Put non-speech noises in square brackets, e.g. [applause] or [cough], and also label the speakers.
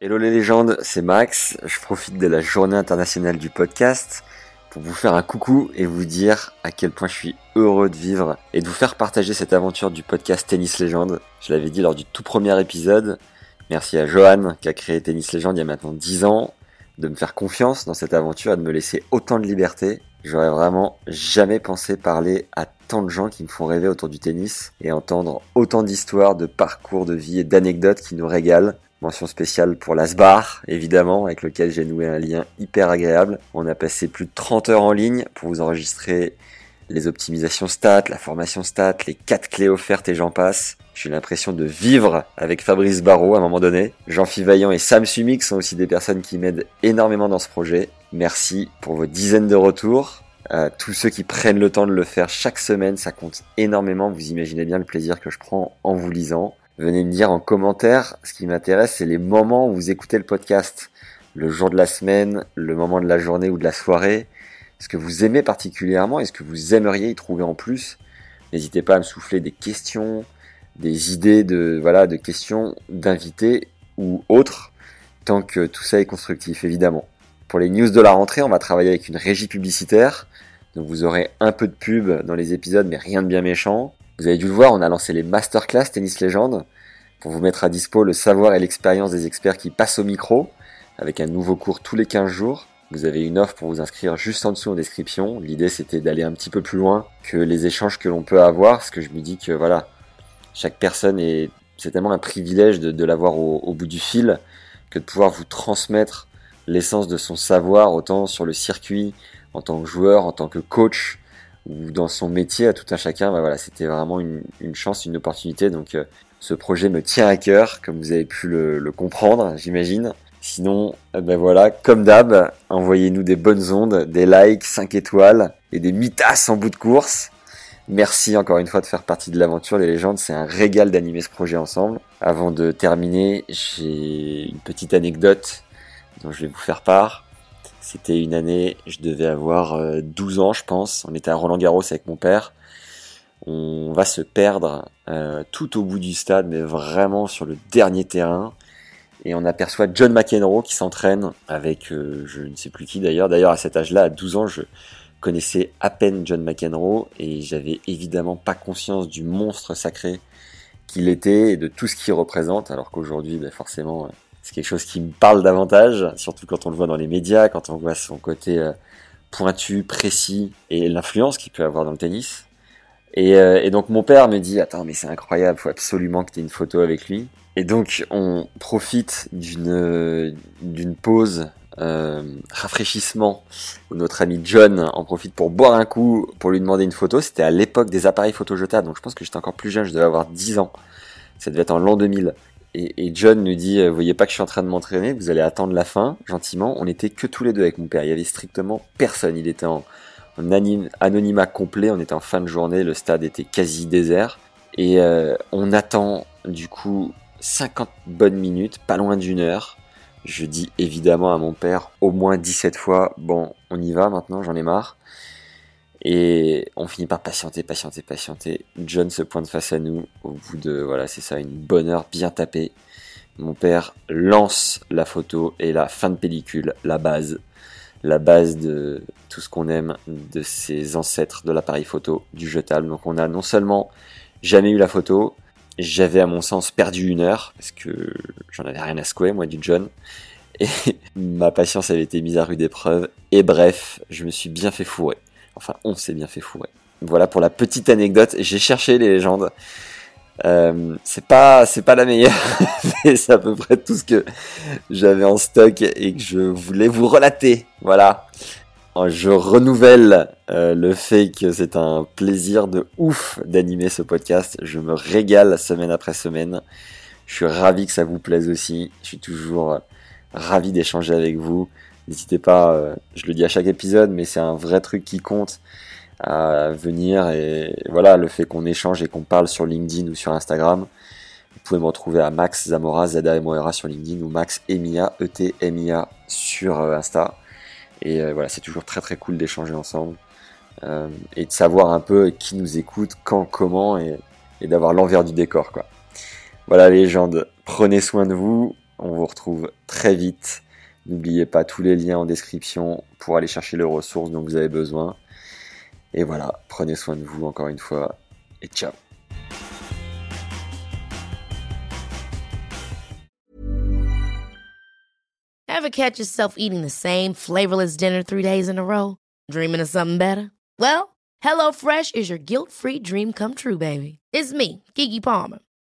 Speaker 1: Hello les légendes, c'est Max. Je profite de la journée internationale du podcast pour vous faire un coucou et vous dire à quel point je suis heureux de vivre et de vous faire partager cette aventure du podcast Tennis Légende. Je l'avais dit lors du tout premier épisode. Merci à Johan qui a créé Tennis Légende il y a maintenant 10 ans de me faire confiance dans cette aventure et de me laisser autant de liberté. J'aurais vraiment jamais pensé parler à tant de gens qui me font rêver autour du tennis et entendre autant d'histoires, de parcours de vie et d'anecdotes qui nous régalent. Mention spéciale pour l'Asbar, évidemment, avec lequel j'ai noué un lien hyper agréable. On a passé plus de 30 heures en ligne pour vous enregistrer les optimisations stats, la formation stats, les 4 clés offertes et j'en passe. J'ai l'impression de vivre avec Fabrice Barrault à un moment donné. Jean-Philippe Vaillant et Sam Sumik sont aussi des personnes qui m'aident énormément dans ce projet. Merci pour vos dizaines de retours. Euh, tous ceux qui prennent le temps de le faire chaque semaine, ça compte énormément. Vous imaginez bien le plaisir que je prends en vous lisant. Venez me dire en commentaire. Ce qui m'intéresse, c'est les moments où vous écoutez le podcast. Le jour de la semaine, le moment de la journée ou de la soirée. Ce que vous aimez particulièrement et ce que vous aimeriez y trouver en plus. N'hésitez pas à me souffler des questions, des idées de, voilà, de questions d'invités ou autres. Tant que tout ça est constructif, évidemment. Pour les news de la rentrée, on va travailler avec une régie publicitaire. Donc vous aurez un peu de pub dans les épisodes, mais rien de bien méchant. Vous avez dû le voir, on a lancé les masterclass Tennis Légende pour vous mettre à dispo le savoir et l'expérience des experts qui passent au micro avec un nouveau cours tous les 15 jours. Vous avez une offre pour vous inscrire juste en dessous en description. L'idée c'était d'aller un petit peu plus loin que les échanges que l'on peut avoir, parce que je me dis que voilà, chaque personne est, c'est tellement un privilège de, l'avoir au bout du fil que de pouvoir vous transmettre l'essence de son savoir autant sur le circuit, en tant que joueur, en tant que coach, ou dans son métier à tout un chacun, bah voilà, c'était vraiment une, chance, une opportunité. Donc euh, ce projet me tient à cœur, comme vous avez pu le, comprendre, j'imagine. Sinon, ben voilà, comme d'hab, envoyez-nous des bonnes ondes, des likes, 5 étoiles et des mitasses en bout de course. Merci encore une fois de faire partie de l'aventure Les légendes, c'est un régal d'animer ce projet ensemble. Avant de terminer, j'ai une petite anecdote dont je vais vous faire part. C'était une année, je devais avoir 12 euh, ans, je pense. On était à Roland Garros avec mon père. On va se perdre euh, tout au bout du stade, mais vraiment sur le dernier terrain. Et on aperçoit John McEnroe qui s'entraîne avec euh, je ne sais plus qui d'ailleurs. D'ailleurs, à cet âge-là, à 12 ans, je connaissais à peine John McEnroe et j'avais évidemment pas conscience du monstre sacré qu'il était et de tout ce qu'il représente. Alors qu'aujourd'hui, ben forcément, c'est quelque chose qui me parle davantage, surtout quand on le voit dans les médias, quand on voit son côté euh, pointu, précis et l'influence qu'il peut avoir dans le tennis. Et, euh, et, donc mon père me dit attends mais c'est incroyable, faut absolument que tu aies une photo avec lui. Et donc on profite d'une d'une pause euh, rafraîchissement où notre ami John en profite pour boire un coup pour lui demander une photo. C'était à l'époque des appareils photo jetables, donc je pense que j'étais encore plus jeune, je devais avoir 10 ans. Ça devait être en l'an 2000. Et, John nous dit, vous voyez pas que je suis en train de m'entraîner, vous allez attendre la fin, gentiment. On était que tous les deux avec mon père. Il y avait strictement personne. Il était en, anonymat complet. On était en fin de journée. Le stade était quasi désert. Et euh, on attend, du coup, 50 bonnes minutes, pas loin d'une heure. Je dis évidemment à mon père au moins 17 fois, bon, on y va maintenant, j'en ai marre. Et on finit par patienter, patienter, patienter. John se pointe face à nous au bout de, voilà, c'est ça, une bonne heure bien tapée. Mon père lance la photo et la fin de pellicule, la base. La base de tout ce qu'on aime de ses ancêtres de l'appareil photo, du jetable. Donc on a non seulement jamais eu la photo, j'avais à mon sens perdu une heure, parce que j'en avais rien à secouer, moi, du John. Et [laughs] ma patience avait été mise à rude épreuve. Et bref, je me suis bien fait fourrer. Enfin, on s'est bien fait fourrer. Voilà pour la petite anecdote. J'ai cherché les légendes. Euh, c'est pas c'est pas la meilleure, [laughs] mais c'est à peu près tout ce que j'avais en stock et que je voulais vous relater. Voilà. Je renouvelle euh, le fait que c'est un plaisir de ouf d'animer ce podcast. Je me régale semaine après semaine. Je suis ravi que ça vous plaise aussi. Je suis toujours euh, ravi d'échanger avec vous. N'hésitez pas, euh, je le dis à chaque épisode, mais c'est un vrai truc qui compte à venir. Et voilà, le fait qu'on échange et qu'on parle sur LinkedIn ou sur Instagram. Vous pouvez me retrouver à Max Zamora, z a m sur LinkedIn ou Max Emia, E-T-M-I-A sur euh, Insta. Et voilà, c'est toujours très très cool d'échanger ensemble. et de savoir un peu qui nous écoute, quand, comment, et, et d'avoir l'envers du décor, quoi. Voilà les légendes, prenez soin de vous, on vous retrouve très vite. N'oubliez pas tous les liens en description pour aller chercher les ressources dont vous avez besoin. Et voilà, prenez soin de vous encore une fois et ciao.
Speaker 2: Ever catch yourself eating the same flavorless dinner three days in a row? Dreaming of something better? Well, HelloFresh is your guilt-free dream come true, baby. It's me, Kiki Palmer.